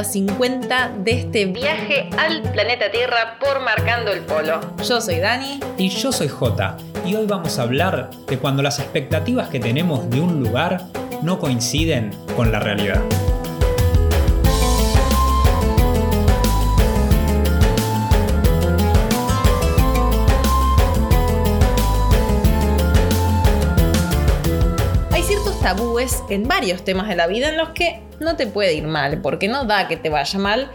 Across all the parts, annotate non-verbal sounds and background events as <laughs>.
número 50 de este viaje al planeta Tierra por Marcando el Polo. Yo soy Dani. Y yo soy Jota. Y hoy vamos a hablar de cuando las expectativas que tenemos de un lugar no coinciden con la realidad. En varios temas de la vida en los que no te puede ir mal, porque no da que te vaya mal,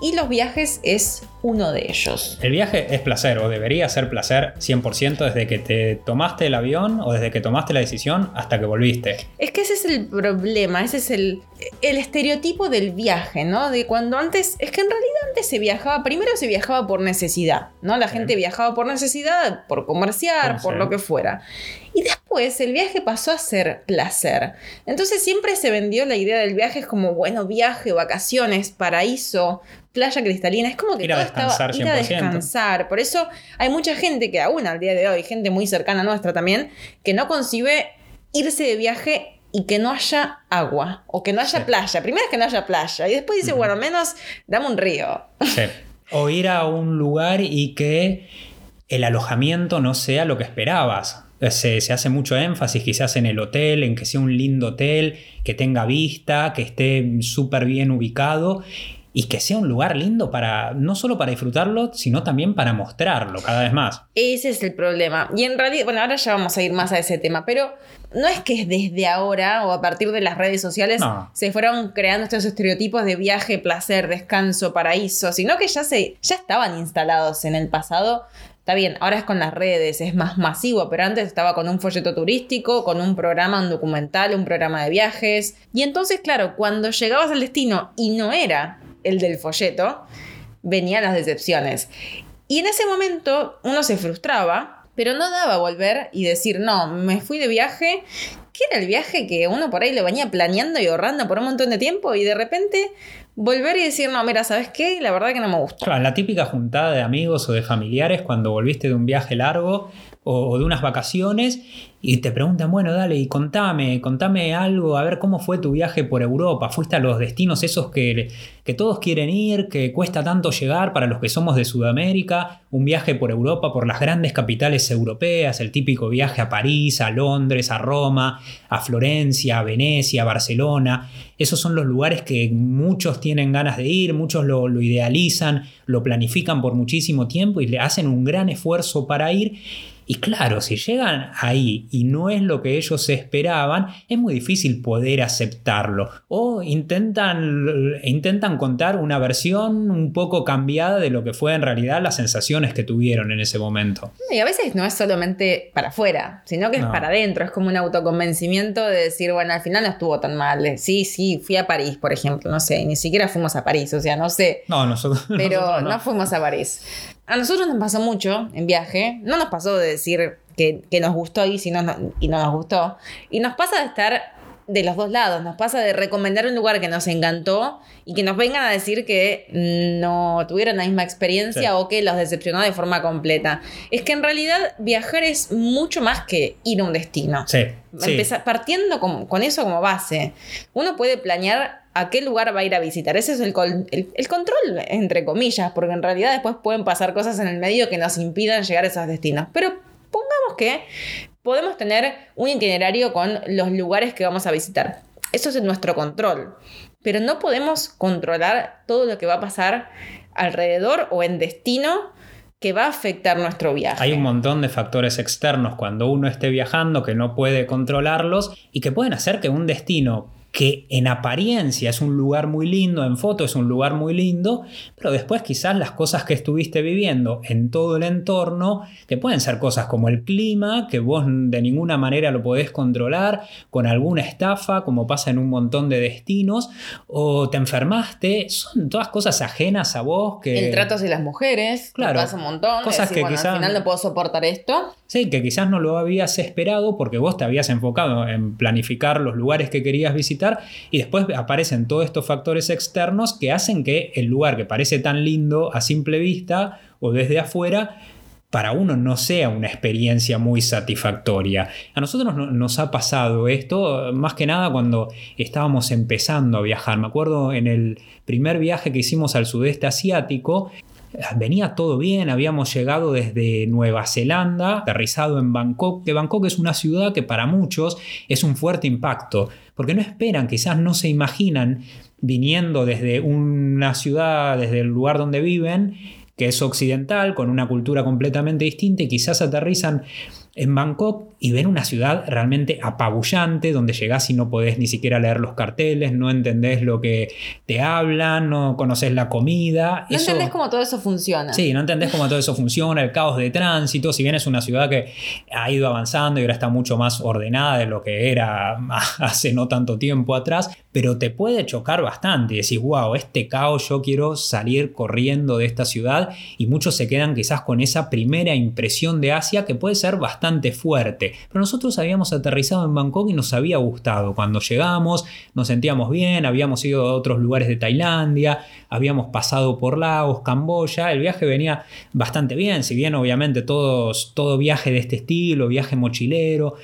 y los viajes es uno de ellos. El viaje es placer, o debería ser placer 100% desde que te tomaste el avión o desde que tomaste la decisión hasta que volviste. Es que ese es el problema, ese es el, el estereotipo del viaje, ¿no? De cuando antes, es que en realidad antes se viajaba, primero se viajaba por necesidad, ¿no? La gente viajaba por necesidad, por comerciar, Puede por ser. lo que fuera. Y después el viaje pasó a ser placer. Entonces siempre se vendió la idea del viaje es como, bueno, viaje, vacaciones, paraíso, playa cristalina. Es como que Ir a todo estaba descansar ir a 100%. descansar. Por eso hay mucha gente que aún al día de hoy, gente muy cercana a nuestra también, que no concibe irse de viaje y que no haya agua o que no haya Sí. playa. Primero es que no haya playa y después dice, bueno, al menos dame un río. Sí. O ir a un lugar y que el alojamiento no sea lo que esperabas. Se, se hace mucho énfasis quizás en el hotel, en que sea un lindo hotel, que tenga vista, que esté súper bien ubicado y que sea un lugar lindo para no solo para disfrutarlo, sino también para mostrarlo cada vez más. Ese es el problema. Y en realidad, bueno, ahora ya vamos a ir más a ese tema, pero no es que es desde ahora o a partir de las redes sociales No. se fueron creando estos estereotipos de viaje, placer, descanso, paraíso, sino que ya, se, ya estaban instalados en el pasado. Está bien, ahora es con las redes, es más masivo, pero antes estaba con un folleto turístico, con un programa, un documental, un programa de viajes. Y entonces, claro, cuando llegabas al destino y no era el del folleto, venían las decepciones. Y en ese momento uno se frustraba, pero no daba volver y decir, no, me fui de viaje, que era el viaje que uno por ahí lo venía planeando y ahorrando por un montón de tiempo y de repente volver y decir, no, mira, ¿sabes qué? La verdad que no me gusta. La típica juntada de amigos o de familiares cuando volviste de un viaje largo o de unas vacaciones y te preguntan, bueno, dale, y contame, contame algo, a ver cómo fue tu viaje por Europa. ¿Fuiste a los destinos esos que, que todos quieren ir, que cuesta tanto llegar para los que somos de Sudamérica? Un viaje por Europa, por las grandes capitales europeas, el típico viaje a París, a Londres, a Roma, a Florencia, a Venecia, a Barcelona. Esos son los lugares que muchos tienen ganas de ir, muchos lo, lo idealizan, lo planifican por muchísimo tiempo y le hacen un gran esfuerzo para ir. Y claro, si llegan ahí y no es lo que ellos esperaban, es muy difícil poder aceptarlo. O intentan, intentan contar una versión un poco cambiada de lo que fue en realidad las sensaciones que tuvieron en ese momento. Y a veces no es solamente para afuera, sino que es No. para adentro. Es como un autoconvencimiento de decir, bueno, al final no estuvo tan mal. Sí, sí, fui a París, por ejemplo, no sé, y ni siquiera fuimos a París, o sea, no sé. No, nosotros. <laughs> Pero nosotros no. fuimos a París. A nosotros nos pasó mucho en viaje. No nos pasó de decir que, que nos gustó y, si no, no- y no nos gustó. Y nos pasa de estar de los dos lados. Nos pasa de recomendar un lugar que nos encantó y que nos vengan a decir que no tuvieron la misma experiencia Sí. o que los decepcionó de forma completa. Es que en realidad viajar es mucho más que ir a un destino. Sí, sí. Empezar- partiendo con, con eso como base, uno puede planear a qué lugar va a ir a visitar. Ese es el, col- el- el control, entre comillas, porque en realidad después pueden pasar cosas en el medio que nos impidan llegar a esos destinos. Pero pongamos que podemos tener un itinerario con los lugares que vamos a visitar. Eso es en nuestro control. Pero no podemos controlar todo lo que va a pasar alrededor o en destino que va a afectar nuestro viaje. Hay un montón de factores externos cuando uno esté viajando que no puede controlarlos y que pueden hacer que un destino que en apariencia es un lugar muy lindo, en foto es un lugar muy lindo, pero después quizás las cosas que estuviste viviendo en todo el entorno, que pueden ser cosas como el clima, que vos de ninguna manera lo podés controlar, con alguna estafa, como pasa en un montón de destinos, o te enfermaste, son todas cosas ajenas a vos que... El trato hacia las mujeres, Claro. que pasa un montón. Cosas que bueno, quizás- al final no puedo soportar esto. Sí, que quizás no lo habías esperado porque vos te habías enfocado en planificar los lugares que querías visitar y después aparecen todos estos factores externos que hacen que el lugar que parece tan lindo a simple vista o desde afuera para uno no sea una experiencia muy satisfactoria. A nosotros nos ha pasado esto más que nada cuando estábamos empezando a viajar. Me acuerdo en el primer viaje que hicimos al sudeste asiático, venía todo bien, habíamos llegado desde Nueva Zelanda, aterrizado en Bangkok, que Bangkok es una ciudad que para muchos es un fuerte impacto, porque no esperan, quizás no se imaginan viniendo desde una ciudad, desde el lugar donde viven, que es occidental, con una cultura completamente distinta y quizás aterrizan en Bangkok y ven una ciudad realmente apabullante, donde llegás y no podés ni siquiera leer los carteles, no entendés lo que te hablan, no conoces la comida. No entendés cómo todo eso funciona. Sí, no entendés cómo todo eso funciona, el caos de tránsito, si bien es una ciudad que ha ido avanzando y ahora está mucho más ordenada de lo que era <laughs> hace no tanto tiempo atrás, pero te puede chocar bastante decís, wow, este caos, yo quiero salir corriendo de esta ciudad y muchos se quedan quizás con esa primera impresión de Asia que puede ser bastante fuerte. Pero nosotros habíamos aterrizado en Bangkok y nos había gustado. Cuando llegamos nos sentíamos bien, habíamos ido a otros lugares de Tailandia, habíamos pasado por Laos, Camboya, el viaje venía bastante bien, si bien obviamente todos, todo viaje de este estilo, viaje mochilero,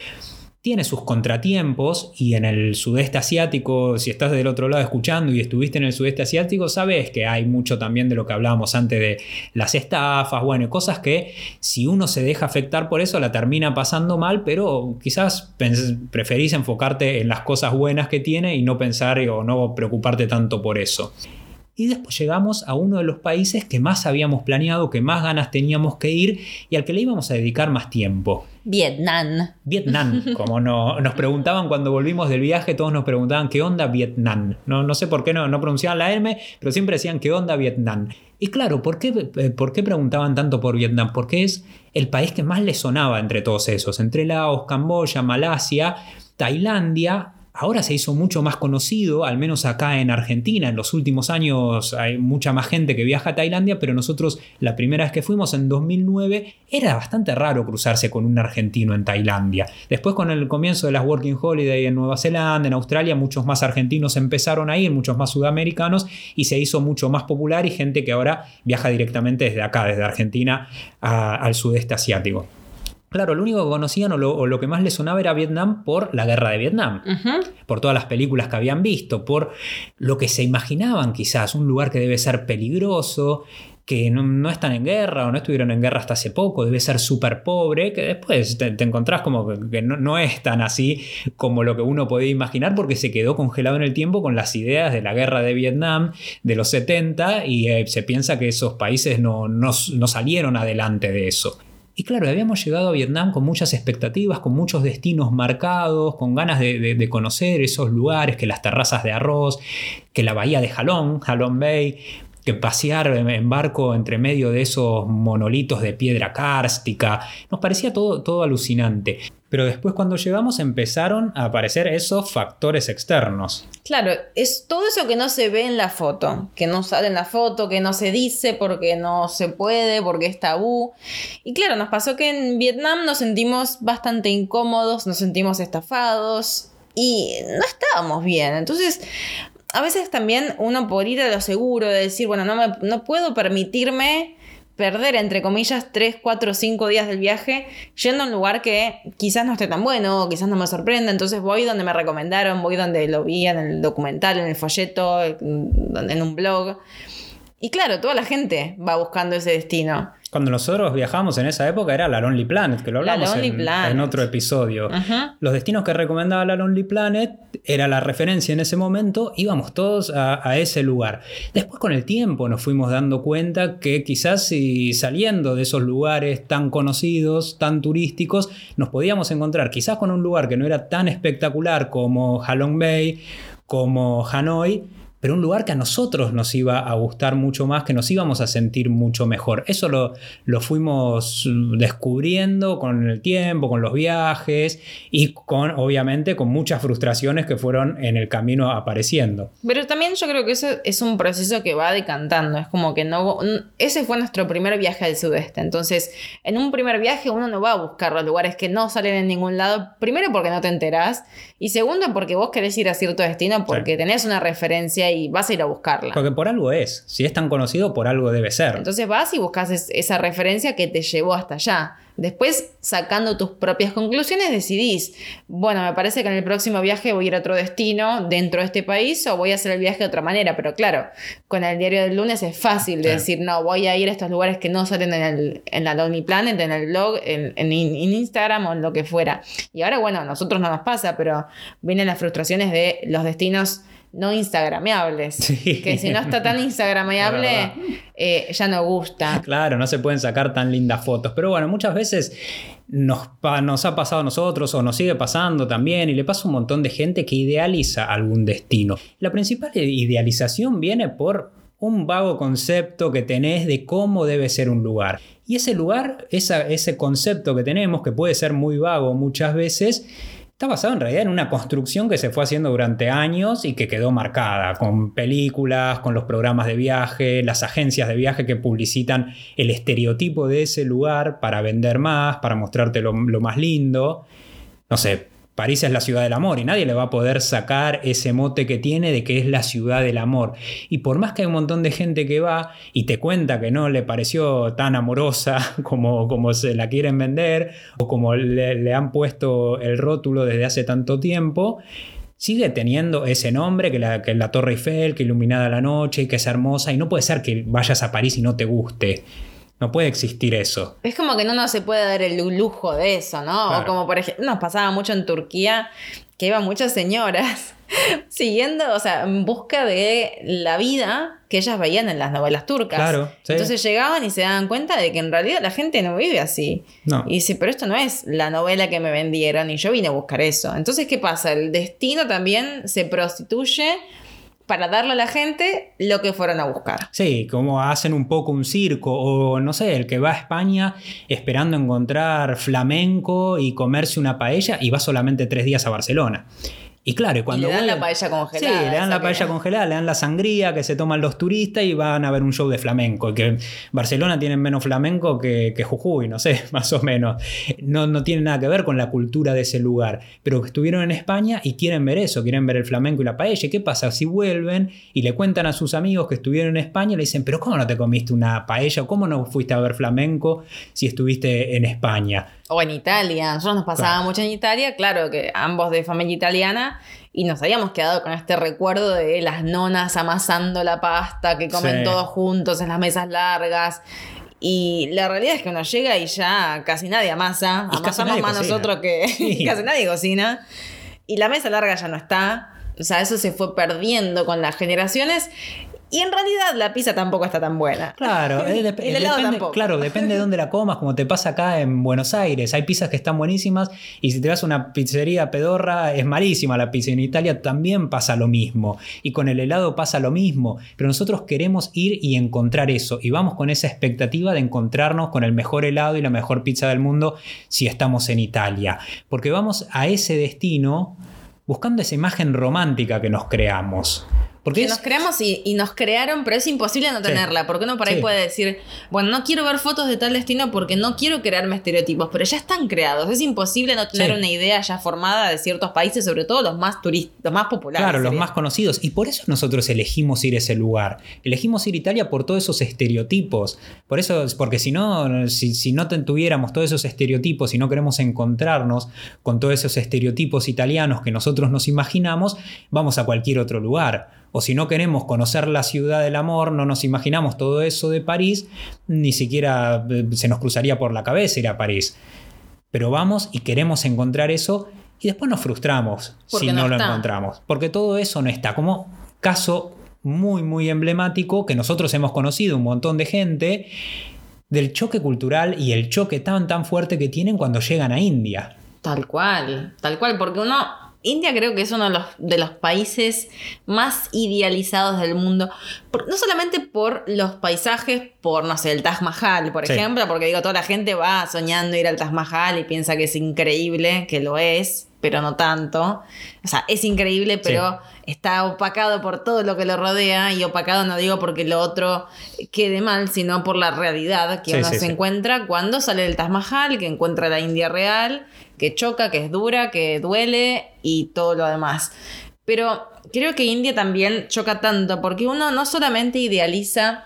tiene sus contratiempos y en el sudeste asiático, si estás del otro lado escuchando y estuviste en el sudeste asiático, sabes que hay mucho también de lo que hablábamos antes de las estafas, bueno, cosas que si uno se deja afectar por eso la termina pasando mal, pero quizás preferís enfocarte en las cosas buenas que tiene y no pensar o no preocuparte tanto por eso. Y después llegamos a uno de los países que más habíamos planeado, que más ganas teníamos que ir y al que le íbamos a dedicar más tiempo. Vietnam. Vietnam, como no, nos preguntaban cuando volvimos del viaje, todos nos preguntaban qué onda Vietnam. No, no sé por qué no, pronunciaban la M, pero siempre decían qué onda Vietnam. Y claro, ¿por qué, eh, ¿por qué preguntaban tanto por Vietnam? Porque es el país que más les sonaba entre todos esos, entre Laos, Camboya, Malasia, Tailandia ahora se hizo mucho más conocido, al menos acá en Argentina. En los últimos años hay mucha más gente que viaja a Tailandia, pero nosotros la primera vez que fuimos en 2009 era bastante raro cruzarse con un argentino en Tailandia. Después con el comienzo de las Working Holiday en Nueva Zelanda, en Australia, muchos más argentinos empezaron a ir, muchos más sudamericanos y se hizo mucho más popular y gente que ahora viaja directamente desde acá, desde Argentina al sudeste asiático. Claro, lo único que conocían o lo, que más les sonaba era Vietnam por la guerra de Vietnam, por todas las películas que habían visto, por lo que se imaginaban quizás, un lugar que debe ser peligroso, que no, están en guerra o no estuvieron en guerra hasta hace poco, debe ser súper pobre, que después te, encontrás como que, no, es tan así como lo que uno podía imaginar porque se quedó congelado en el tiempo con las ideas de la guerra de Vietnam de los 70 y eh, se piensa que esos países no, no salieron adelante de eso. Y claro, habíamos llegado a Vietnam con muchas expectativas, con muchos destinos marcados, con ganas de, conocer esos lugares, que las terrazas de arroz, que la bahía de Halong, Halong Bay, que pasear en barco entre medio de esos monolitos de piedra cárstica. Nos parecía todo, todo alucinante. Pero después cuando llegamos empezaron a aparecer esos factores externos. Claro, es todo eso que no se ve en la foto, que no sale en la foto, que no se dice porque no se puede, porque es tabú. Y claro, nos pasó que en Vietnam nos sentimos bastante incómodos, nos sentimos estafados y no estábamos bien. Entonces, a veces también uno por ir a lo seguro, de decir, bueno, no, me, no puedo permitirme perder, entre comillas, 3, 4, 5 días del viaje yendo a un lugar que quizás no esté tan bueno, quizás no me sorprenda, entonces voy donde me recomendaron, voy donde lo vi en el documental, en el folleto, en un blog. Y claro, toda la gente va buscando ese destino. Cuando nosotros viajamos en esa época era la Lonely Planet, que lo hablamos en, otro episodio. Los destinos que recomendaba la Lonely Planet era la referencia en ese momento, íbamos todos a, ese lugar. Después con el tiempo nos fuimos dando cuenta que quizás si saliendo de esos lugares tan conocidos, tan turísticos, nos podíamos encontrar quizás con un lugar que no era tan espectacular como Halong Bay, como Hanoi, pero un lugar que a nosotros nos iba a gustar mucho más, que nos íbamos a sentir mucho mejor. Eso lo, lo fuimos descubriendo con el tiempo, con los viajes y con, obviamente, con muchas frustraciones que fueron en el camino apareciendo. Pero también yo creo que eso es un proceso que va decantando, es como que no... Ese fue nuestro primer viaje al sudeste, entonces en un primer viaje uno no va a buscar los lugares que no salen en ningún lado, primero porque no te enterás y segundo porque vos querés ir a cierto destino porque tenés una referencia y vas a ir a buscarla. Porque por algo es. Si es tan conocido, por algo debe ser. Entonces vas y buscas es- esa referencia que te llevó hasta allá. Después, sacando tus propias conclusiones, decidís, bueno, me parece que en el próximo viaje voy a ir a otro destino dentro de este país o voy a hacer el viaje de otra manera. Pero claro, con el diario del lunes es fácil de decir, no, voy a ir a estos lugares que no salen en, el, en la Lonely Planet, en el blog, en, en, en Instagram o en lo que fuera. Y ahora, bueno, a nosotros no nos pasa, pero vienen las frustraciones de los destinos no instagrameables. Sí. Que si no está tan instagrameable, <laughs> eh, ya no gusta. Claro, no se pueden sacar tan lindas fotos. Pero bueno, muchas veces nos, ha pasado a nosotros o nos sigue pasando también y le pasa a un montón de gente que idealiza algún destino. La principal idealización viene por un vago concepto que tenés de cómo debe ser un lugar. Y ese lugar, esa- ese concepto que tenemos, que puede ser muy vago muchas veces, está basado en realidad en una construcción que se fue haciendo durante años y que quedó marcada con películas, con los programas de viaje, las agencias de viaje que publicitan el estereotipo de ese lugar para vender más, para mostrarte lo, lo más lindo. No sé, París es la ciudad del amor y nadie le va a poder sacar ese mote que tiene de que es la ciudad del amor. Y por más que hay un montón de gente que va y te cuenta que no le pareció tan amorosa <laughs> como, como se la quieren vender o como le, han puesto el rótulo desde hace tanto tiempo, sigue teniendo ese nombre, que la, que la Torre Eiffel, que iluminada la noche y que es hermosa. Y no puede ser que vayas a París y no te guste. No puede existir eso. Es como que no nos se puede dar el lujo de eso, ¿no? Claro. O como por ejemplo, nos pasaba mucho en Turquía que iban muchas señoras <laughs> siguiendo, o sea, en busca de la vida que ellas veían en las novelas turcas. Claro, sí. Entonces llegaban y se daban cuenta de que en realidad la gente no vive así. No. Y dice, pero esto no es la novela que me vendieron y yo vine a buscar eso. Entonces, ¿qué pasa? El destino también se prostituye para darle a la gente lo que fueron a buscar. Sí, como hacen un poco un circo, o no sé, el que va a España esperando encontrar flamenco y comerse una paella y va solamente tres días a Barcelona. Y claro, y cuando y le dan la paella congelada. Sí, le dan la que- paella congelada, le dan la sangría que se toman los turistas y van a ver un show de flamenco. Y que Barcelona tiene menos flamenco que, que Jujuy, no sé, <laughs> más o menos. No, no tiene nada que ver con la cultura de ese lugar. Pero estuvieron en España y quieren ver eso, quieren ver el flamenco y la paella. ¿Y qué pasa? Si vuelven y le cuentan a sus amigos que estuvieron en España, le dicen, pero ¿cómo no te comiste una paella? ¿O ¿Cómo no fuiste a ver flamenco si estuviste en España? O en Italia. Nosotros nos pasaba Claro. mucho en Italia, claro que ambos de familia italiana. Y nos habíamos quedado con este recuerdo de las nonas amasando la pasta, que comen Sí. todos juntos en las mesas largas. Y la realidad es que uno llega y ya casi nadie amasa. Y Amasamos nadie más cocina. nosotros que <laughs> Sí. casi nadie cocina. Y la mesa larga ya no está. O sea, eso se fue perdiendo con las generaciones. Y en realidad la pizza tampoco está tan buena. Claro, <laughs> eh, dep- El helado depende, tampoco. claro, depende de dónde la comas, como te pasa acá en Buenos Aires. Hay pizzas que están buenísimas y si te vas a una pizzería pedorra es malísima la pizza. En Italia también pasa lo mismo y con el helado pasa lo mismo. Pero nosotros queremos ir y encontrar eso y vamos con esa expectativa de encontrarnos con el mejor helado y la mejor pizza del mundo si estamos en Italia. Porque vamos a ese destino buscando esa imagen romántica que nos creamos. Porque Que es- nos creamos y, y nos crearon, pero es imposible no Sí. tenerla. Porque uno por ahí Sí. puede decir, bueno, no quiero ver fotos de tal destino porque no quiero crearme estereotipos, pero ya están creados. Es imposible no tener Sí. una idea ya formada de ciertos países, sobre todo los más turistas, los más populares. Claro, los más conocidos. Y por eso nosotros elegimos ir a ese lugar. Elegimos ir a Italia por todos esos estereotipos. Por eso, porque si no, si, si no tuviéramos todos esos estereotipos y no queremos encontrarnos con todos esos estereotipos italianos que nosotros nos imaginamos, vamos a cualquier otro lugar. O si no queremos conocer la ciudad del amor, no nos imaginamos todo eso de París, ni siquiera eh, se nos cruzaría por la cabeza ir a París. Pero vamos y queremos encontrar eso y después nos frustramos Porque si no, no lo encontramos. Porque todo eso no está. Como caso muy, muy emblemático que nosotros hemos conocido un montón de gente del choque cultural y el choque tan, tan fuerte que tienen cuando llegan a India. Tal cual, tal cual, porque uno, India creo que es uno de los, de los países más idealizados del mundo, por- no solamente por los paisajes, por, no sé, el Taj Mahal, por Sí. ejemplo, porque digo, toda la gente va soñando ir al Taj Mahal y piensa que es increíble, que lo es, pero no tanto. O sea, es increíble, pero está opacado por todo lo que lo rodea, y opacado no digo porque lo otro quede mal, sino por la realidad que Sí, uno sí, se encuentra cuando sale del Taj Mahal, que encuentra la India real, que choca, que es dura, que duele y todo lo demás. Pero creo que India también choca tanto porque uno no solamente idealiza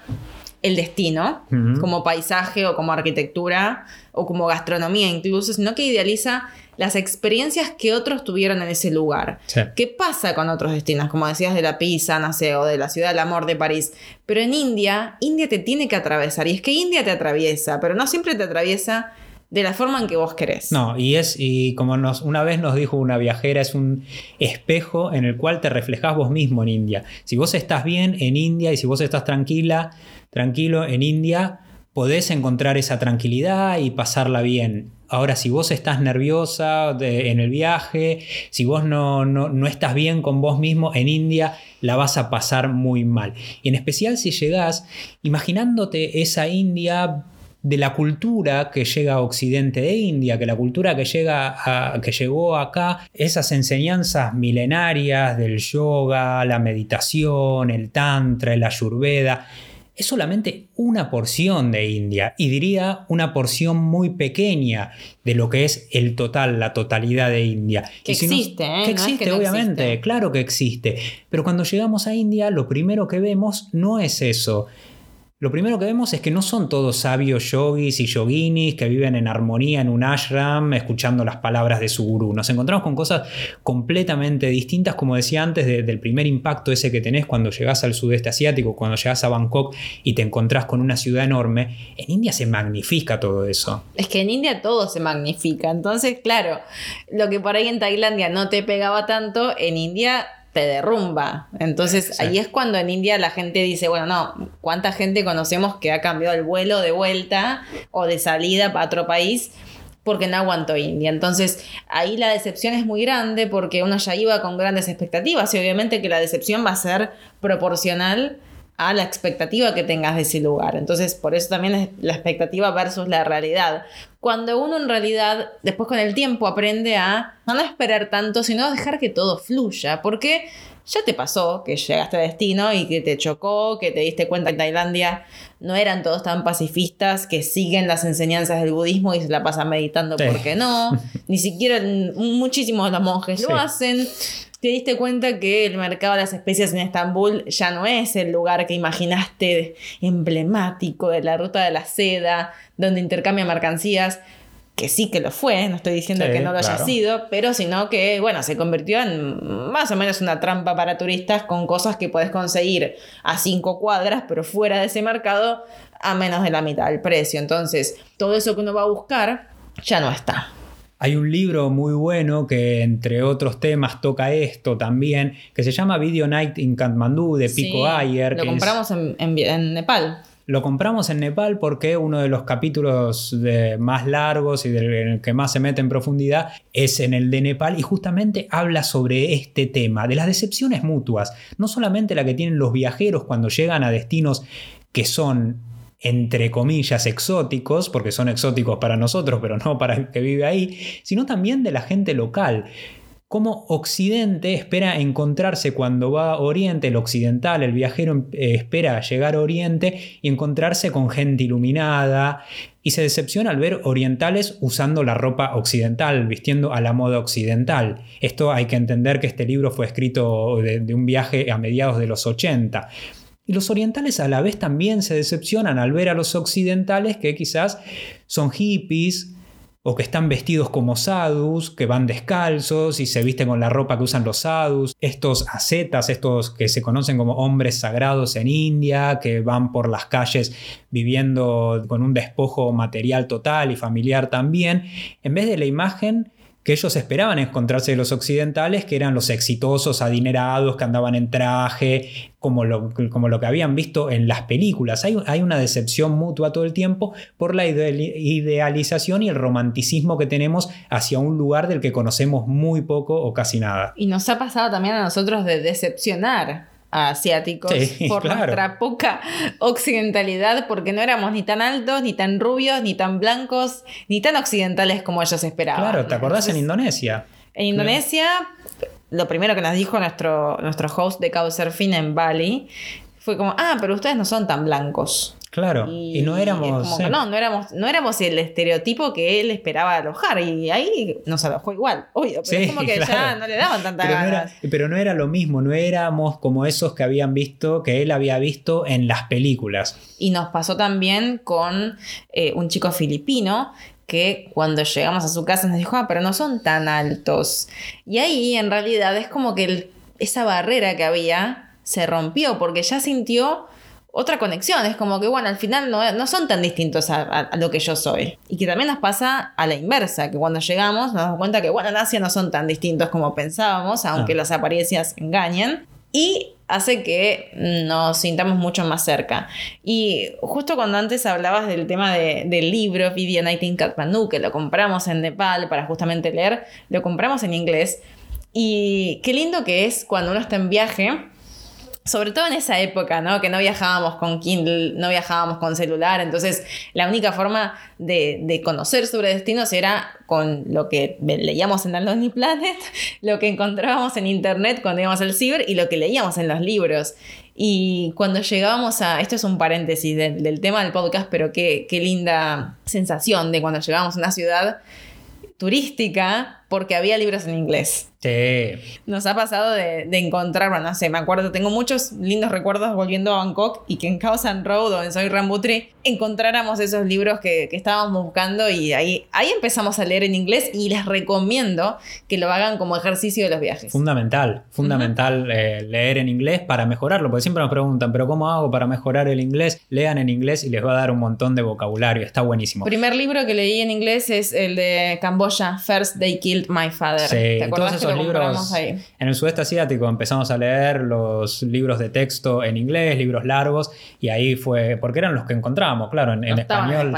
el destino como paisaje o como arquitectura o como gastronomía incluso, sino que idealiza las experiencias que otros tuvieron en ese lugar. Sí. ¿Qué pasa con otros destinos? Como decías de la Pisa, no sé, o de la Ciudad del Amor de París. Pero en India, India te tiene que atravesar. Y es que India te atraviesa, pero no siempre te atraviesa de la forma en que vos querés. No, y es, y como nos, una vez nos dijo una viajera, es un espejo en el cual te reflejás vos mismo en India. Si vos estás bien en India y si vos estás tranquila, tranquilo en India, podés encontrar esa tranquilidad y pasarla bien. Ahora, si vos estás nerviosa en el viaje, si vos no, no, no estás bien con vos mismo en India, la vas a pasar muy mal. Y en especial si llegás imaginándote esa India de la cultura que llega a Occidente de India, que la cultura que, llega a- que llegó acá, esas enseñanzas milenarias del yoga, la meditación, el tantra, el ayurveda, es solamente una porción de India y diría una porción muy pequeña de lo que es el total, la totalidad de India. Que si existe, ¿eh? Que No es que existe, no obviamente, existe. claro que existe. Pero cuando llegamos a India, lo primero que vemos no es eso. Lo primero que vemos es que no son todos sabios yogis y yoginis que viven en armonía en un ashram escuchando las palabras de su gurú. Nos encontramos con cosas completamente distintas, como decía antes, de- del primer impacto ese que tenés cuando llegás al sudeste asiático, cuando llegás a Bangkok y te encontrás con una ciudad enorme. En India se magnifica todo eso. Es que en India todo se magnifica. Entonces, claro, lo que por ahí en Tailandia no te pegaba tanto, en India te derrumba. Entonces, Sí. ahí es cuando en India la gente dice, bueno, no, ¿cuánta gente conocemos que ha cambiado el vuelo de vuelta o de salida para otro país? porque no aguantó India. Entonces ahí la decepción es muy grande porque uno ya iba con grandes expectativas y obviamente que la decepción va a ser proporcional a la expectativa que tengas de ese lugar. Entonces, por eso también es la expectativa versus la realidad. Cuando uno en realidad, después con el tiempo, aprende a no esperar tanto, sino a dejar que todo fluya, porque ya te pasó que llegaste a destino y que te chocó, que te diste cuenta que en Tailandia no eran todos tan pacifistas, que siguen las enseñanzas del budismo y se la pasan meditando Sí. porque no. <laughs> Ni siquiera muchísimos de los monjes Sí. lo hacen te diste cuenta que el mercado de las especias en Estambul ya no es el lugar que imaginaste emblemático de la ruta de la seda, donde intercambia mercancías, que sí que lo fue, no estoy diciendo Sí, que no lo haya sido, pero sino que, bueno, se convirtió en más o menos una trampa para turistas con cosas que puedes conseguir a cinco cuadras, pero fuera de ese mercado, a menos de la mitad del precio. Entonces, todo eso que uno va a buscar ya no está. Hay un libro muy bueno que entre otros temas toca esto también, que se llama Video Night in Kathmandu de Pico Sí, Ayer. Lo es- compramos en, en- en Nepal. Lo compramos en Nepal porque uno de los capítulos de- más largos y del en el que más se mete en profundidad es en el de Nepal y justamente habla sobre este tema, de las decepciones mutuas, no solamente la que tienen los viajeros cuando llegan a destinos que son entre comillas exóticos, porque son exóticos para nosotros, pero no para el que vive ahí, sino también de la gente local. Cómo Occidente espera encontrarse cuando va a Oriente, el occidental, el viajero eh, espera llegar a Oriente y encontrarse con gente iluminada y se decepciona al ver orientales usando la ropa occidental, vistiendo a la moda occidental. Esto hay que entender que este libro fue escrito de, de un viaje a mediados de los 80. Y los orientales a la vez también se decepcionan al ver a los occidentales que quizás son hippies o que están vestidos como sadhus, que van descalzos y se visten con la ropa que usan los sadhus, estos ascetas, estos que se conocen como hombres sagrados en India, que van por las calles viviendo con un despojo material total y familiar también, en vez de la imagen que ellos esperaban encontrarse de los occidentales, que eran los exitosos, adinerados, que andaban en traje, como lo, como lo que habían visto en las películas. Hay, hay una decepción mutua todo el tiempo por la ideali- idealización y el romanticismo que tenemos hacia un lugar del que conocemos muy poco o casi nada. Y nos ha pasado también a nosotros de decepcionar asiáticos Sí, <laughs> por claro. nuestra poca occidentalidad, porque no éramos ni tan altos, ni tan rubios, ni tan blancos, ni tan occidentales como ellos esperaban. Claro, ¿te acordás en Indonesia? En Indonesia, lo primero que nos dijo nuestro, nuestro host de Couchsurfing en Bali fue como, ah, pero ustedes no son tan blancos. Claro, y, no éramos. no, no éramos, no éramos el estereotipo que él esperaba alojar. Y ahí nos alojó igual, obvio. Pero es como que ya no le daban tanta pero ganas. No era, pero no era lo mismo, no éramos como esos que habían visto, que él había visto en las películas. Y nos pasó también con eh, un chico filipino que cuando llegamos a su casa nos dijo, ah, pero no son tan altos. Y ahí en realidad es como que esa barrera que había se rompió porque ya sintió otra conexión. Es como que, bueno, al final no, son tan distintos a, lo que yo soy. Y que también nos pasa a la inversa, que cuando llegamos nos damos cuenta que, bueno, en Asia no son tan distintos como pensábamos, aunque ah. las apariencias engañen. Y hace que nos sintamos mucho más cerca. Y justo cuando antes hablabas del tema del libro Video Night in Kathmandu, que lo compramos en Nepal para justamente leer, lo compramos en inglés. Y qué lindo que es cuando uno está en viaje sobre todo en esa época, ¿no? Que no viajábamos con Kindle, no viajábamos con celular, entonces la única forma de, conocer sobre destinos era con lo que leíamos en Lonely Planet, <laughs> lo que encontrábamos en internet cuando íbamos al ciber y lo que leíamos en los libros. Y cuando llegábamos a, esto es un paréntesis del, tema del podcast, pero qué, qué linda sensación de cuando llegábamos a una ciudad turística porque había libros en inglés. Sí. Nos ha pasado de, encontrar, bueno, no sé, me acuerdo, tengo muchos lindos recuerdos volviendo a Bangkok y que en Khao San Road o en Soy Rambutri encontráramos esos libros que, estábamos buscando y ahí, ahí empezamos a leer en inglés y les recomiendo que lo hagan como ejercicio de los viajes. Fundamental, fundamental eh, leer en inglés para mejorarlo, porque siempre nos preguntan, pero ¿cómo hago para mejorar el inglés? Lean en inglés y les va a dar un montón de vocabulario, está buenísimo. Primer libro que leí en inglés es el de Camboya, First They Killed My Father. ¿Te acuerdas libros en el sudeste asiático empezamos a leer los libros de texto en inglés, libros largos, y ahí fue, porque eran los que encontrábamos, claro, en, español,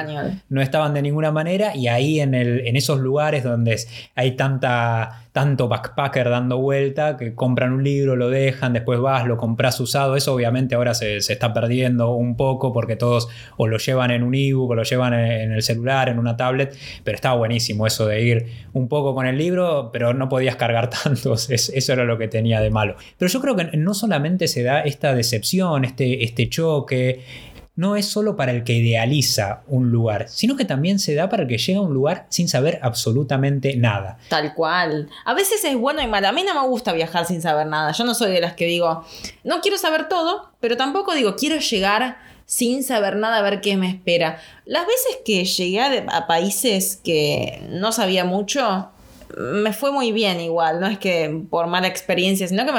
no estaban de ninguna manera, y ahí en, el, en esos lugares donde hay tanta tanto backpacker dando vuelta que compran un libro, lo dejan, después vas, lo compras usado. Eso obviamente ahora se, está perdiendo un poco porque todos o lo llevan en un ebook o lo llevan en, el celular, en una tablet, pero estaba buenísimo eso de ir un poco con el libro, pero no podías cargar <laughs> tantos. eso era lo que tenía de malo. Pero yo creo que no solamente se da esta decepción, este, este choque, no es solo para el que idealiza un lugar, sino que también se da para el que llega a un lugar sin saber absolutamente nada. Tal cual. A veces es bueno y malo. A mí no me gusta viajar sin saber nada. Yo no soy de las que digo, no quiero saber todo, pero tampoco digo, quiero llegar sin saber nada a ver qué me espera. Las veces que llegué a, países que no sabía mucho, me fue muy bien igual, no es que por mala experiencia, sino que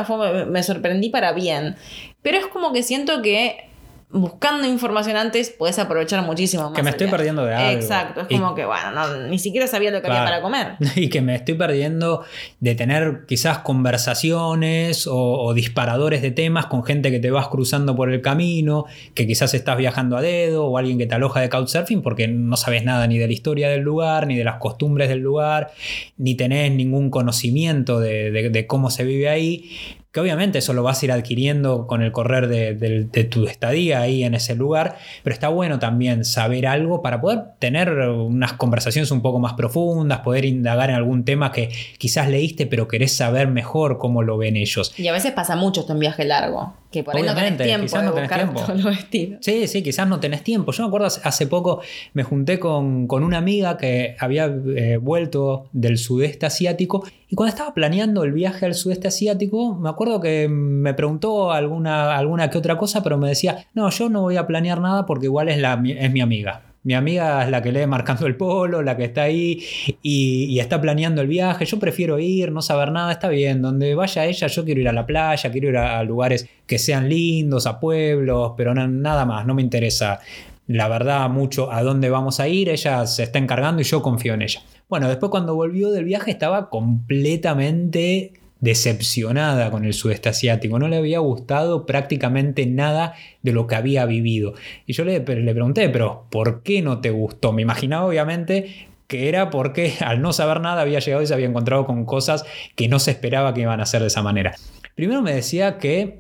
me sorprendí para bien. Pero es como que siento que buscando información antes, puedes aprovechar muchísimo más. Que me estoy perdiendo de algo. Exacto, es como que, bueno, ni siquiera sabía lo que había para comer. <laughs> Y que me estoy perdiendo de tener quizás conversaciones o, disparadores de temas con gente que te vas cruzando por el camino, que quizás estás viajando a dedo o alguien que te aloja de couchsurfing porque no sabes nada ni de la historia del lugar, ni de las costumbres del lugar, ni tenés ningún conocimiento de cómo se vive ahí que obviamente eso lo vas a ir adquiriendo con el correr de, tu estadía ahí en ese lugar, pero está bueno también saber algo para poder tener unas conversaciones un poco más profundas, poder indagar en algún tema que quizás leíste pero querés saber mejor cómo lo ven ellos. Y a veces pasa mucho esto en viaje largo, que por ahí no tenés tiempo quizás no tenés tiempo. Sí, sí, quizás no tenés tiempo. Yo me acuerdo hace poco me junté con, una amiga que había eh, vuelto del sudeste asiático y cuando estaba planeando el viaje al sudeste asiático, me acuerdo que me preguntó alguna, alguna que otra cosa, pero me decía, no, yo no voy a planear nada porque igual es, la, es mi amiga. Mi amiga es la que lee marcando el polo, la que está ahí y, está planeando el viaje. Yo prefiero ir, no saber nada, está bien. Donde vaya ella, yo quiero ir a la playa, quiero ir a, lugares que sean lindos, a pueblos, pero nada más, no me interesa la verdad mucho a dónde vamos a ir. Ella se está encargando y yo confío en ella. Bueno, después cuando volvió del viaje estaba completamente decepcionada con el sudeste asiático, no le había gustado prácticamente nada de lo que había vivido. Y yo le, le pregunté, pero ¿por qué no te gustó? Me imaginaba obviamente que era porque <laughs> al no saber nada había llegado y se había encontrado con cosas que no se esperaba que iban a ser de esa manera. Primero me decía que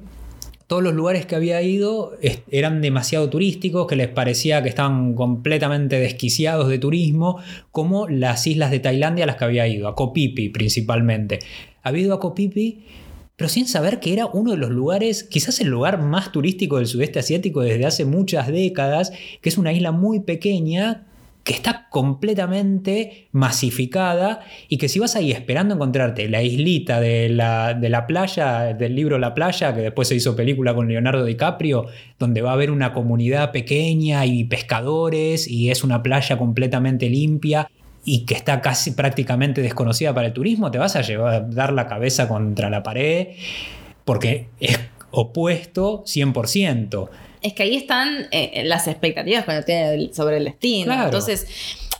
todos los lugares que había ido eran demasiado turísticos, que les parecía que estaban completamente desquiciados de turismo, como las islas de Tailandia a las que había ido, a Koh principalmente. Había ido a Koh pero sin saber que era uno de los lugares, quizás el lugar más turístico del sudeste asiático desde hace muchas décadas, que es una isla muy pequeña que está completamente masificada y que si vas ahí esperando encontrarte la islita de la, de la, playa, del libro La playa, que después se hizo película con Leonardo DiCaprio, donde va a haber una comunidad pequeña y pescadores y es una playa completamente limpia y que está casi prácticamente desconocida para el turismo, te vas a llevar dar la cabeza contra la pared porque es opuesto 100%. Es que ahí están eh, las expectativas cuando tiene sobre el destino. Entonces,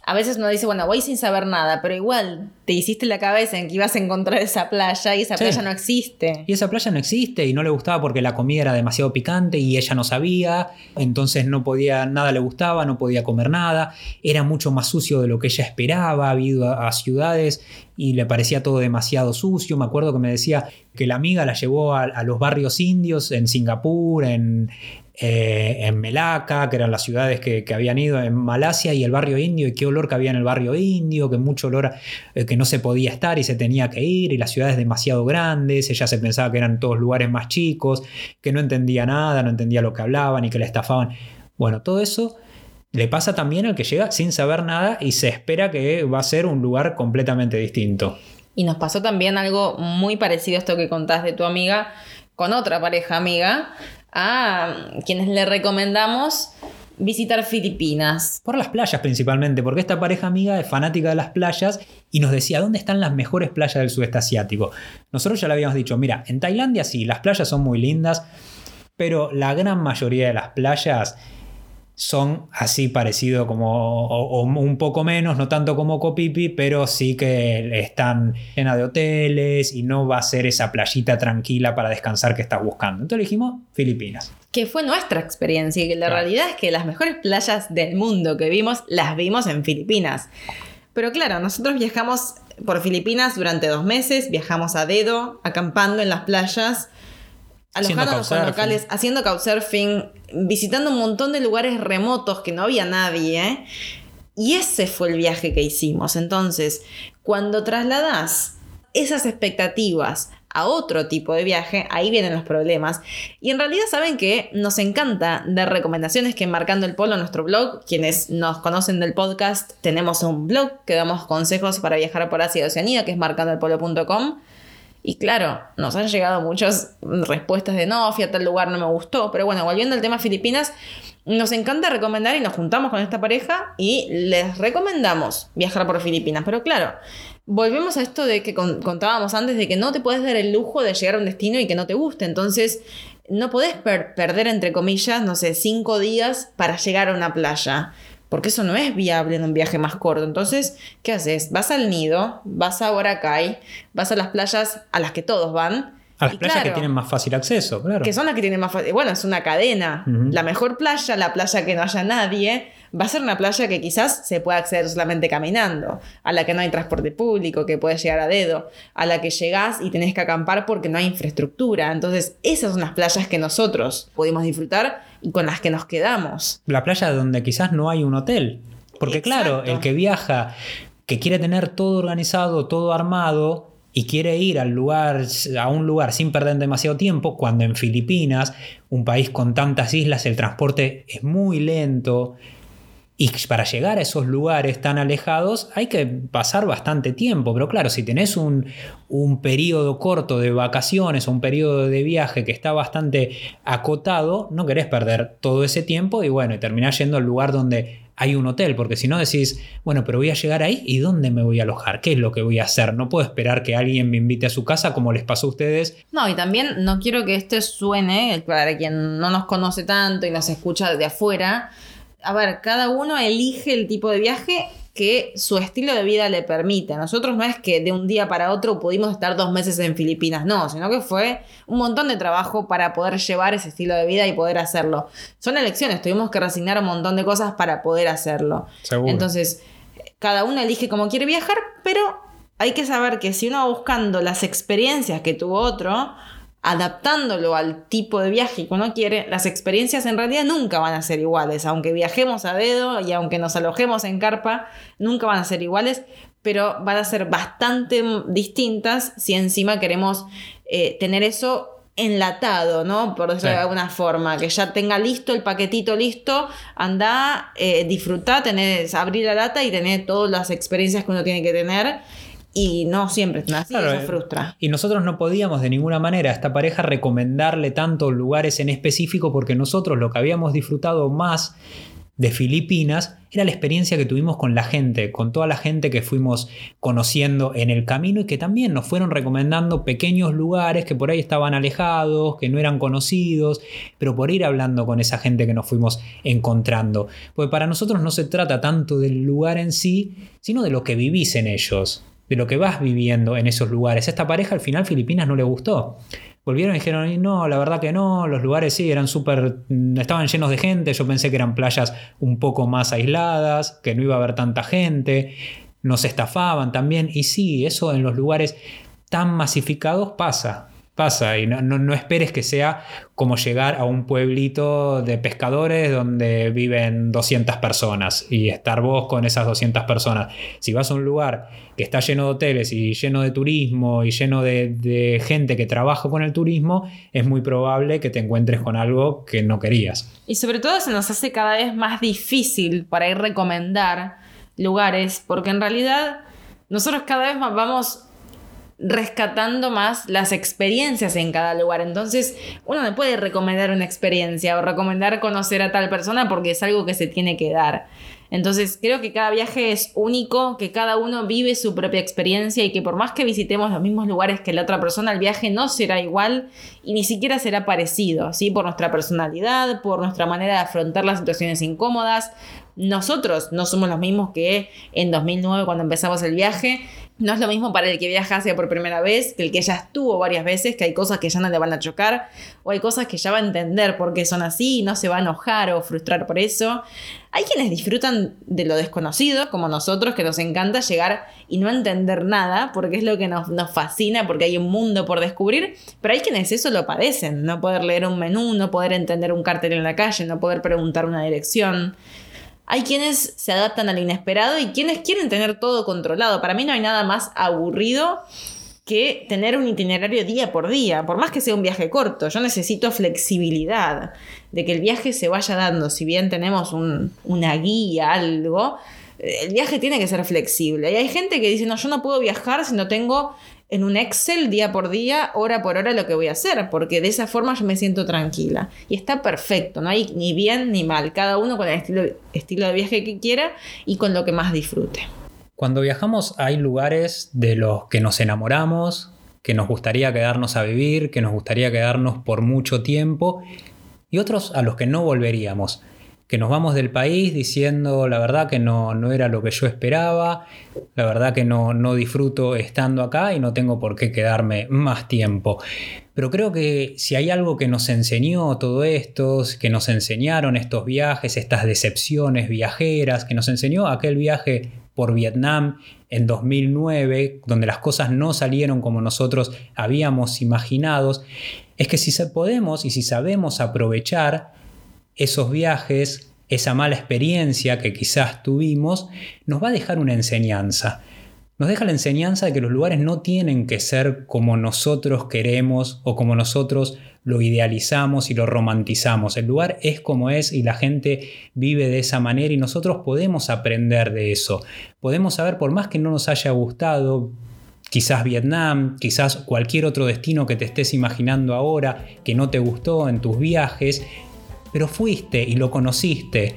a veces uno dice, bueno, voy sin saber nada, pero igual te hiciste la cabeza en que ibas a encontrar esa playa y esa playa no existe. Y esa playa no existe y no le gustaba porque la comida era demasiado picante y ella no sabía, entonces no podía, nada le gustaba, no podía comer nada, era mucho más sucio de lo que ella esperaba, había ido a, ciudades y le parecía todo demasiado sucio. Me acuerdo que me decía que la amiga la llevó a los barrios indios en Singapur, en, eh, en Melaka, que eran las ciudades que, habían ido, en Malasia y el barrio indio, y qué olor que había en el barrio indio, que mucho olor eh, que no se podía estar y se tenía que ir, y las ciudades demasiado grandes, ella se pensaba que eran todos lugares más chicos, que no entendía nada, no entendía lo que hablaban y que le estafaban. Bueno, todo eso le pasa también al que llega sin saber nada y se espera que va a ser un lugar completamente distinto. Y nos pasó también algo muy parecido a esto que contás de tu amiga con otra pareja amiga a quienes le recomendamos visitar Filipinas. Por las playas principalmente, porque esta pareja amiga es fanática de las playas y nos decía dónde están las mejores playas del sudeste asiático. Nosotros ya le habíamos dicho, mira, en Tailandia sí, las playas son muy lindas, pero la gran mayoría de las playas son así parecido como, o, un poco menos, no tanto como Copipi, pero sí que están llenas de hoteles y no va a ser esa playita tranquila para descansar que estás buscando. Entonces dijimos Filipinas. Que fue nuestra experiencia y que la realidad es que las mejores playas del mundo que vimos las vimos en Filipinas. Pero claro, nosotros viajamos por Filipinas durante dos meses, viajamos a dedo, acampando en las playas alojándonos con locales, haciendo couchsurfing, visitando un montón de lugares remotos que no había nadie. ¿eh? Y ese fue el viaje que hicimos. Entonces, cuando trasladas esas expectativas a otro tipo de viaje, ahí vienen los problemas. Y en realidad saben que nos encanta dar recomendaciones que Marcando el Polo, nuestro blog, quienes nos conocen del podcast, tenemos un blog que damos consejos para viajar por Asia y Oceanía, que es marcandoelpolo.com. Y claro, nos han llegado muchas respuestas de no, fui a tal lugar, no me gustó. Pero bueno, volviendo al tema Filipinas, nos encanta recomendar y nos juntamos con esta pareja y les recomendamos viajar por Filipinas. Pero claro, volvemos a esto de que contábamos antes de que no te puedes dar el lujo de llegar a un destino y que no te guste. Entonces, no podés perder, entre comillas, no sé, cinco días para llegar a una playa porque eso no es viable en un viaje más corto. Entonces, ¿qué haces? Vas al nido, vas a Boracay, vas a las playas a las que todos van. A las playas que tienen más fácil acceso, claro. Que son las que tienen más fácil. Bueno, es una cadena. La mejor playa, la playa que no haya nadie, va a ser una playa que quizás se pueda acceder solamente caminando, a la que no hay transporte público, que puedes llegar a dedo, a la que llegás y tenés que acampar porque no hay infraestructura. Entonces, esas son las playas que nosotros pudimos disfrutar y con las que nos quedamos. La playa donde quizás no hay un hotel. Porque claro, el que viaja, que quiere tener todo organizado, todo armado, y quiere ir al lugar, a un lugar sin perder demasiado tiempo, cuando en Filipinas, un país con tantas islas, el transporte es muy lento, y para llegar a esos lugares tan alejados hay que pasar bastante tiempo. Pero claro, si tenés un, un periodo corto de vacaciones o un periodo de viaje que está bastante acotado, no querés perder todo ese tiempo y bueno, y terminás yendo al lugar donde hay un hotel, porque si no decís, bueno, pero voy a llegar ahí y ¿dónde me voy a alojar? ¿Qué es lo que voy a hacer? No puedo esperar que alguien me invite a su casa como les pasó a ustedes. No, y también no quiero que este suene, para quien no nos conoce tanto y nos escucha de afuera, a ver, cada uno elige el tipo de viaje que su estilo de vida le permite. Nosotros no es que de un día para otro pudimos estar dos meses en Filipinas, no, sino que fue un montón de trabajo para poder llevar ese estilo de vida y poder hacerlo. Son elecciones, tuvimos que resignar un montón de cosas para poder hacerlo. Entonces, cada uno elige cómo quiere viajar, pero hay que saber que si uno va buscando las experiencias que tuvo otro, adaptándolo al tipo de viaje que uno quiere, las experiencias en realidad nunca van a ser iguales. Aunque viajemos a dedo y aunque nos alojemos en carpa, nunca van a ser iguales pero van a ser bastante distintas si encima queremos eh, tener eso enlatado, ¿no? Por decirlo de alguna forma, que ya tenga listo el paquetito listo, anda, eh, disfrutar, tener, abrir la lata y tener todas las experiencias que uno tiene que tener. Y no siempre es así, eso eh, frustra. Y nosotros no podíamos de ninguna manera a esta pareja recomendarle tantos lugares en específico porque nosotros lo que habíamos disfrutado más de Filipinas era la experiencia que tuvimos con la gente, con toda la gente que fuimos conociendo en el camino y que también nos fueron recomendando pequeños lugares que por ahí estaban alejados, que no eran conocidos, pero por ir hablando con esa gente que nos fuimos encontrando. Porque para nosotros no se trata tanto del lugar en sí, sino de lo que vivís en ellos, de lo que vas viviendo en esos lugares. esta pareja al final Filipinas no le gustó. Volvieron y dijeron, no, la verdad que no, los lugares sí, eran súper, mm, estaban llenos de gente, yo pensé que eran playas un poco más aisladas, que no iba a haber tanta gente, nos estafaban también, y sí, eso en los lugares tan masificados pasa, y no, no, esperes que sea como llegar a un pueblito de pescadores donde viven 200 personas y estar vos con esas 200 personas. Si vas a un lugar que está lleno de hoteles y lleno de turismo y lleno de, de gente que trabaja con el turismo, es muy probable que te encuentres con algo que no querías. Y sobre todo se nos hace cada vez más difícil para ir recomendar lugares porque en realidad nosotros cada vez más vamos rescatando más las experiencias en cada lugar. Entonces, uno no puede recomendar una experiencia o recomendar conocer a tal persona porque es algo que se tiene que dar. Entonces, creo que cada viaje es único, que cada uno vive su propia experiencia y que por más que visitemos los mismos lugares que la otra persona, el viaje no será igual y ni siquiera será parecido, ¿sí? Por nuestra personalidad, por nuestra manera de afrontar las situaciones incómodas. Nosotros no somos los mismos que en 2009 cuando empezamos el viaje no es lo mismo para el que viaja por primera vez que el que ya estuvo varias veces, que hay cosas que ya no le van a chocar, o hay cosas que ya va a entender por qué son así y no se va a enojar o frustrar por eso. Hay quienes disfrutan de lo desconocido, como nosotros, que nos encanta llegar y no entender nada, porque es lo que nos, nos fascina, porque hay un mundo por descubrir, pero hay quienes eso lo padecen, no poder leer un menú, no poder entender un cartel en la calle, no poder preguntar una dirección. Hay quienes se adaptan al inesperado y quienes quieren tener todo controlado. Para mí no hay nada más aburrido que tener un itinerario día por día, por más que sea un viaje corto. Yo necesito flexibilidad, de que el viaje se vaya dando. Si bien tenemos una guía, algo, el viaje tiene que ser flexible. Y hay gente que dice, no, yo no puedo viajar si no tengo en un Excel día por día, hora por hora lo que voy a hacer, porque de esa forma yo me siento tranquila. Y está perfecto, no hay ni bien ni mal, cada uno con el estilo, estilo de viaje que quiera y con lo que más disfrute. Cuando viajamos hay lugares de los que nos enamoramos, que nos gustaría quedarnos a vivir, que nos gustaría quedarnos por mucho tiempo, y otros a los que no volveríamos que nos vamos del país diciendo la verdad que no, no era lo que yo esperaba, la verdad que no, no disfruto estando acá y no tengo por qué quedarme más tiempo. Pero creo que si hay algo que nos enseñó todo esto, que nos enseñaron estos viajes, estas decepciones viajeras, que nos enseñó aquel viaje por Vietnam en 2009, donde las cosas no salieron como nosotros habíamos imaginado, es que si podemos y si sabemos aprovechar esos viajes, esa mala experiencia que quizás tuvimos, nos va a dejar una enseñanza. Nos deja la enseñanza de que los lugares no tienen que ser como nosotros queremos o como nosotros lo idealizamos y lo romantizamos. El lugar es como es y la gente vive de esa manera y nosotros podemos aprender de eso. Podemos saber, por más que no nos haya gustado, quizás Vietnam, quizás cualquier otro destino que te estés imaginando ahora, que no te gustó en tus viajes, pero fuiste y lo conociste.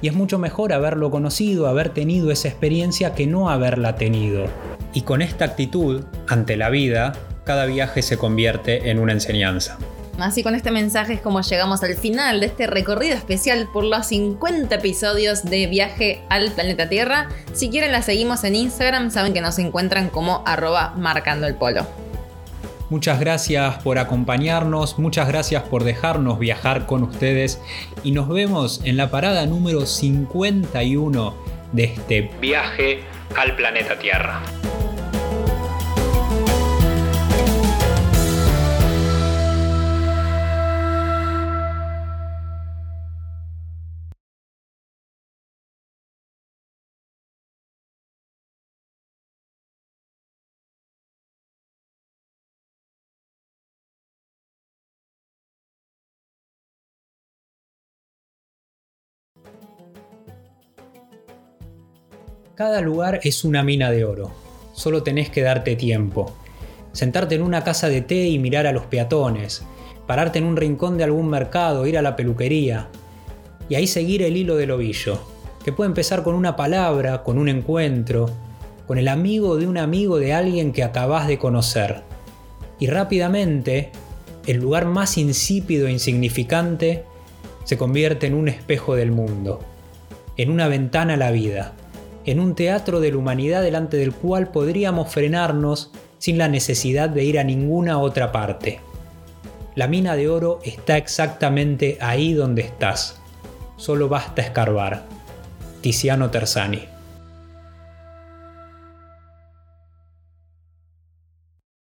Y es mucho mejor haberlo conocido, haber tenido esa experiencia que no haberla tenido. Y con esta actitud ante la vida, cada viaje se convierte en una enseñanza. Así con este mensaje es como llegamos al final de este recorrido especial por los 50 episodios de Viaje al Planeta Tierra. Si quieren la seguimos en Instagram, saben que nos encuentran como arroba marcando el polo. Muchas gracias por acompañarnos, muchas gracias por dejarnos viajar con ustedes y nos vemos en la parada número 51 de este viaje al planeta Tierra. Cada lugar es una mina de oro. Solo tenés que darte tiempo. Sentarte en una casa de té y mirar a los peatones. Pararte en un rincón de algún mercado, ir a la peluquería. Y ahí seguir el hilo del ovillo, que puede empezar con una palabra, con un encuentro, con el amigo de un amigo de alguien que acabás de conocer. Y rápidamente, el lugar más insípido e insignificante se convierte en un espejo del mundo, en una ventana a la vida, en un teatro de la humanidad delante del cual podríamos frenarnos sin la necesidad de ir a ninguna otra parte. La mina de oro está exactamente ahí donde estás. Solo basta escarbar. Tiziano Tersani.